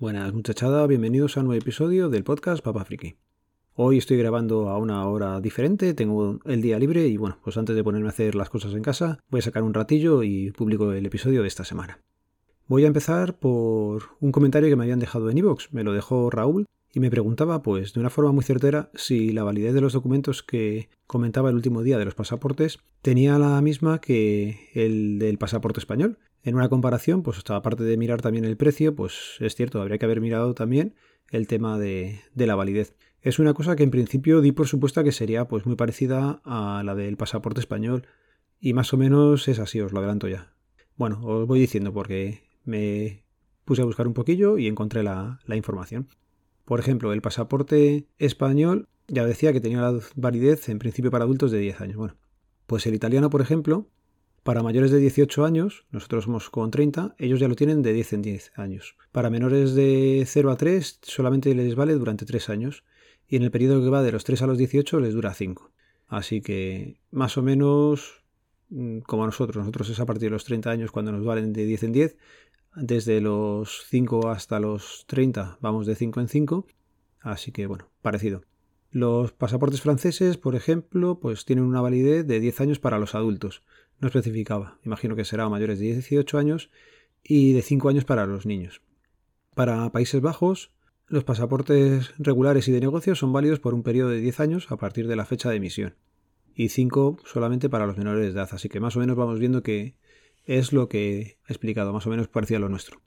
Buenas muchachada, bienvenidos a un nuevo episodio del podcast Papa Friki. Hoy estoy grabando a una hora diferente, tengo el día libre y bueno, pues antes de ponerme a hacer las cosas en casa, voy a sacar un ratillo y publico el episodio de esta semana. Voy a empezar por un comentario que me habían dejado en iVoox, me lo dejó Raúl y me preguntaba, pues de una forma muy certera, si la validez de los documentos que comentaba el último día de los pasaportes tenía la misma que el del pasaporte español, en una comparación, pues aparte de mirar también el precio, pues es cierto, habría que haber mirado también el tema de, la validez. Es una cosa que en principio di por supuesta que sería pues muy parecida a la del pasaporte español y más o menos es así, os lo adelanto ya. Bueno, os voy diciendo porque me puse a buscar un poquillo y encontré la, la información. Por ejemplo, el pasaporte español ya decía que tenía la validez en principio para adultos de 10 años. Bueno, pues el italiano, por ejemplo, para mayores de 18 años, nosotros somos con 30, ellos ya lo tienen de 10 en 10 años. Para menores de 0 a 3 solamente les vale durante 3 años y en el periodo que va de los 3 a los 18 les dura 5. Así que más o menos mm, como a nosotros, nosotros es a partir de los 30 años cuando nos valen de 10 en 10, desde los 5 hasta los 30 vamos de 5 en 5, así que bueno, parecido. Los pasaportes franceses, por ejemplo, pues tienen una validez de 10 años para los adultos, no especificaba. Imagino que será mayores de 18 años y de 5 años para los niños. Para Países Bajos, los pasaportes regulares y de negocio son válidos por un periodo de 10 años a partir de la fecha de emisión y 5 solamente para los menores de edad. Así que más o menos vamos viendo que es lo que he explicado, más o menos parecía lo nuestro.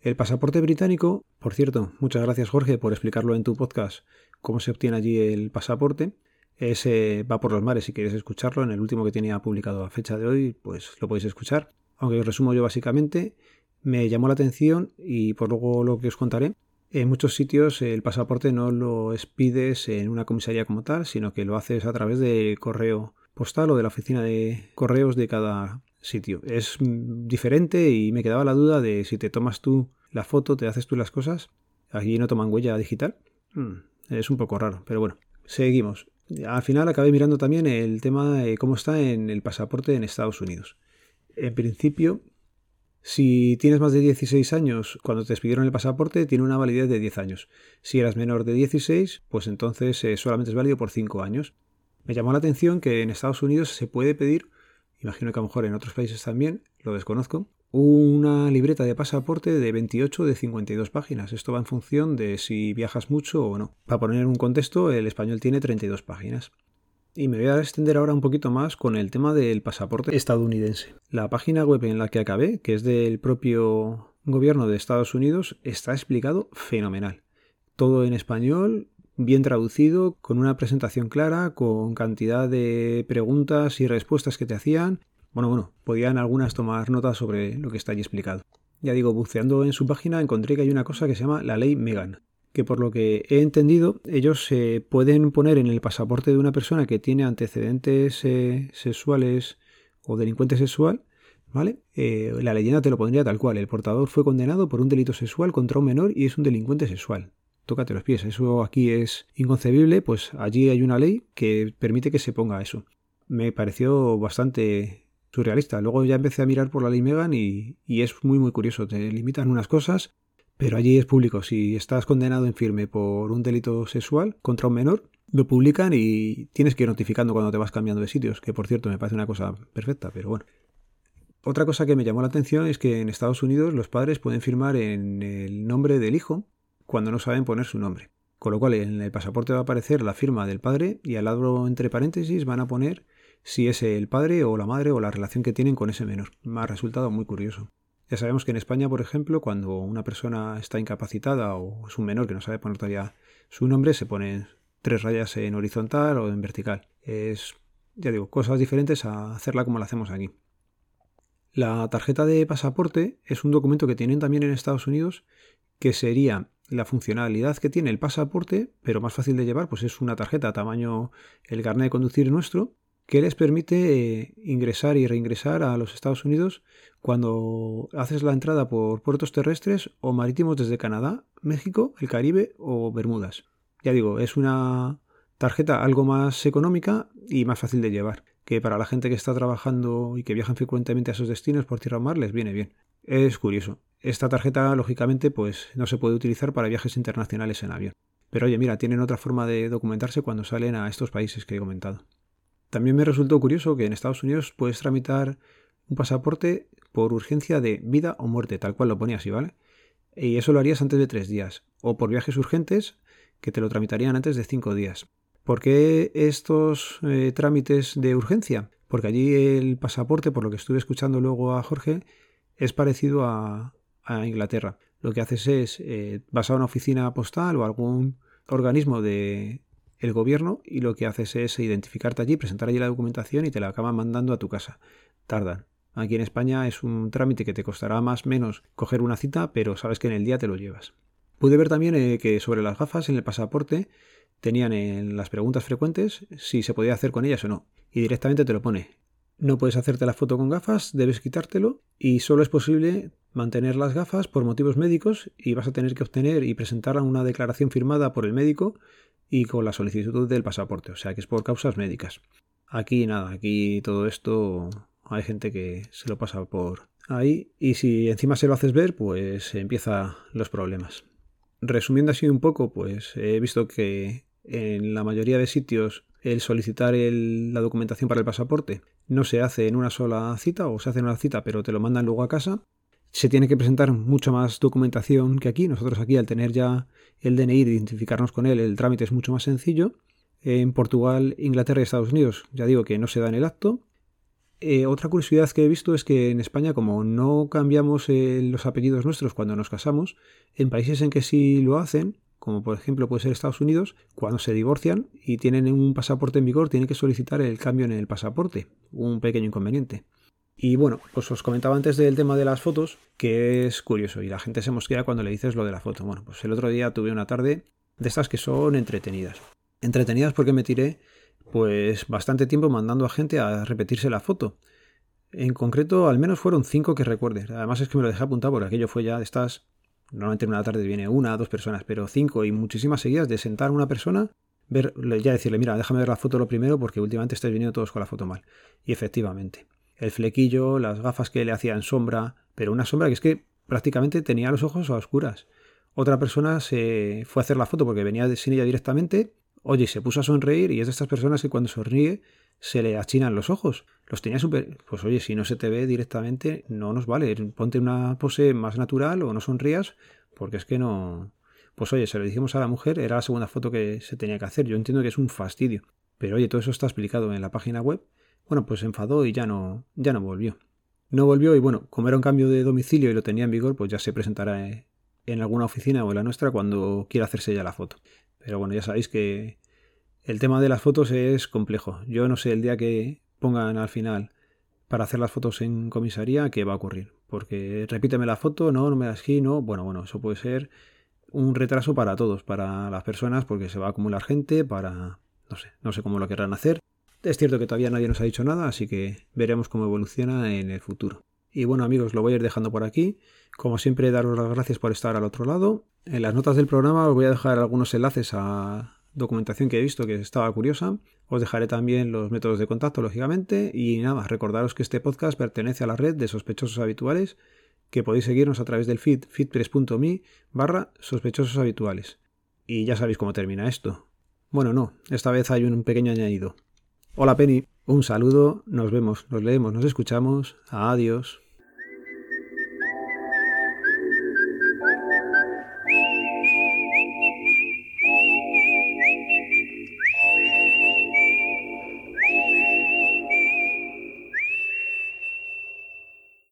El pasaporte británico, por cierto, muchas gracias Jorge por explicarlo en tu podcast, cómo se obtiene allí el pasaporte. Ese va por los mares, si queréis escucharlo, en el último que tenía publicado a fecha de hoy, pues lo podéis escuchar. Aunque os resumo yo básicamente, me llamó la atención y por luego lo que os contaré. En muchos sitios el pasaporte no lo expides en una comisaría como tal, sino que lo haces a través del correo postal o de la oficina de correos de cada sitio. Es diferente y me quedaba la duda de si te tomas tú la foto, te haces tú las cosas. Aquí no toman huella digital. Hmm, es un poco raro, pero bueno. Seguimos. Al final acabé mirando también el tema de cómo está en el pasaporte en Estados Unidos. En principio, si tienes más de 16 años cuando te expidieron el pasaporte, tiene una validez de 10 años. Si eras menor de 16, pues entonces eh, solamente es válido por 5 años. Me llamó la atención que en Estados Unidos se puede pedir, imagino que a lo mejor en otros países también, lo desconozco, una libreta de pasaporte de 28 de 52 páginas. Esto va en función de si viajas mucho o no. Para poner un contexto, el español tiene 32 páginas. Y me voy a extender ahora un poquito más con el tema del pasaporte estadounidense. La página web en la que acabé, que es del propio gobierno de Estados Unidos, está explicado fenomenal. Todo en español, bien traducido, con una presentación clara, con cantidad de preguntas y respuestas que te hacían bueno, bueno, podían algunas tomar nota sobre lo que está allí explicado. Ya digo, buceando en su página encontré que hay una cosa que se llama la ley Megan, que por lo que he entendido, ellos se pueden poner en el pasaporte de una persona que tiene antecedentes eh, sexuales o delincuente sexual, ¿vale? Eh, la leyenda te lo pondría tal cual. El portador fue condenado por un delito sexual contra un menor y es un delincuente sexual. Tócate los pies. Eso aquí es inconcebible, pues allí hay una ley que permite que se ponga eso. Me pareció bastante surrealista. Luego ya empecé a mirar por la ley Megan y, es muy muy curioso. Te limitan unas cosas, pero allí es público. Si estás condenado en firme por un delito sexual contra un menor, lo publican y tienes que ir notificando cuando te vas cambiando de sitios, que por cierto me parece una cosa perfecta, pero bueno. Otra cosa que me llamó la atención es que en Estados Unidos los padres pueden firmar en el nombre del hijo cuando no saben poner su nombre. Con lo cual en el pasaporte va a aparecer la firma del padre y al lado entre paréntesis van a poner si es el padre o la madre o la relación que tienen con ese menor. Me ha resultado muy curioso. Ya sabemos que en España, por ejemplo, cuando una persona está incapacitada o es un menor que no sabe poner todavía su nombre, se ponen tres rayas en horizontal o en vertical. Es, ya digo, cosas diferentes a hacerla como la hacemos aquí. La tarjeta de pasaporte es un documento que tienen también en Estados Unidos que sería la funcionalidad que tiene el pasaporte, pero más fácil de llevar, pues es una tarjeta tamaño el carnet de conducir nuestro, que les permite eh, ingresar y reingresar a los Estados Unidos cuando haces la entrada por puertos terrestres o marítimos desde Canadá, México, el Caribe o Bermudas. Ya digo, es una tarjeta algo más económica y más fácil de llevar, que para la gente que está trabajando y que viajan frecuentemente a esos destinos por tierra o mar les viene bien. Es curioso. esta tarjeta, lógicamente, pues no se puede utilizar para viajes internacionales en avión. Pero oye, mira, tienen otra forma de documentarse cuando salen a estos países que he comentado. También me resultó curioso que en Estados Unidos puedes tramitar un pasaporte por urgencia de vida o muerte, tal cual lo ponía así, ¿vale? Y eso lo harías antes de tres días. O por viajes urgentes, que te lo tramitarían antes de cinco días. ¿Por qué estos eh, trámites de urgencia? Porque allí el pasaporte, por lo que estuve escuchando luego a Jorge, es parecido a, Inglaterra. Lo que haces es, eh, vas a una oficina postal o algún organismo de el gobierno y lo que haces es identificarte allí, presentar allí la documentación y te la acaban mandando a tu casa. Tardan. Aquí en España es un trámite que te costará más o menos coger una cita, pero sabes que en el día te lo llevas. Pude ver también eh, que sobre las gafas en el pasaporte tenían en las preguntas frecuentes si se podía hacer con ellas o no. Y directamente te lo pone. No puedes hacerte la foto con gafas, debes quitártelo y solo es posible mantener las gafas por motivos médicos y vas a tener que obtener y presentar una declaración firmada por el médico y con la solicitud del pasaporte, o sea que es por causas médicas. Aquí nada, aquí todo esto hay gente que se lo pasa por ahí y si encima se lo haces ver, pues empiezan los problemas. Resumiendo así un poco, pues he visto que en la mayoría de sitios el solicitar la documentación para el pasaporte no se hace en una sola cita o se hace en una cita pero te lo mandan luego a casa. Se tiene que presentar mucha más documentación que aquí. Nosotros aquí al tener ya el DNI, identificarnos con él, el trámite es mucho más sencillo. En Portugal, Inglaterra y Estados Unidos ya digo que no se da en el acto. Eh, otra curiosidad que he visto es que en España, como no cambiamos eh, los apellidos nuestros cuando nos casamos, en países en que sí lo hacen, como por ejemplo puede ser Estados Unidos, cuando se divorcian y tienen un pasaporte en vigor, tienen que solicitar el cambio en el pasaporte, un pequeño inconveniente. Y bueno, pues os comentaba antes del tema de las fotos, que es curioso y la gente se mosquea cuando le dices lo de la foto. Bueno, pues el otro día tuve una tarde de estas que son entretenidas. Entretenidas porque me tiré pues bastante tiempo mandando a gente a repetirse la foto. En concreto, al menos fueron cinco que recuerde. Además es que me lo dejé apuntado porque aquello fue ya de estas Normalmente en una tarde viene una, dos personas, pero cinco y muchísimas seguidas de sentar a una persona, ver, ya decirle, mira, déjame ver la foto lo primero porque últimamente estáis viniendo todos con la foto mal. Y efectivamente, el flequillo, las gafas que le hacían sombra, pero una sombra que es que prácticamente tenía los ojos a oscuras. Otra persona se fue a hacer la foto porque venía sin ella directamente, oye, se puso a sonreír y es de estas personas que cuando sonríe se le achinan los ojos. Los tenía súper... Pues oye, si no se te ve directamente, no nos vale. Ponte una pose más natural o no sonrías, porque es que no... Pues oye, se lo dijimos a la mujer, era la segunda foto que se tenía que hacer. Yo entiendo que es un fastidio. Pero oye, todo eso está explicado en la página web. Bueno, pues se enfadó y ya no, ya no volvió. No volvió y bueno, como era un cambio de domicilio y lo tenía en vigor, pues ya se presentará en alguna oficina o en la nuestra cuando quiera hacerse ya la foto. Pero bueno, ya sabéis que el tema de las fotos es complejo. Yo no sé el día que pongan al final para hacer las fotos en comisaría qué va a ocurrir. Porque repíteme la foto, no, no me das aquí, no. Bueno, bueno, eso puede ser un retraso para todos, para las personas, porque se va a acumular gente, para... no sé, no sé cómo lo querrán hacer. Es cierto que todavía nadie nos ha dicho nada, así que veremos cómo evoluciona en el futuro. Y bueno amigos, lo voy a ir dejando por aquí. Como siempre, daros las gracias por estar al otro lado. En las notas del programa os voy a dejar algunos enlaces a documentación que he visto que estaba curiosa. Os dejaré también los métodos de contacto, lógicamente. Y nada, recordaros que este podcast pertenece a la red de sospechosos habituales, que podéis seguirnos a través del feed feedpress.me barra sospechosos habituales. Y ya sabéis cómo termina esto. Bueno, no, esta vez hay un pequeño añadido. Hola Penny, un saludo, nos vemos, nos leemos, nos escuchamos. Adiós.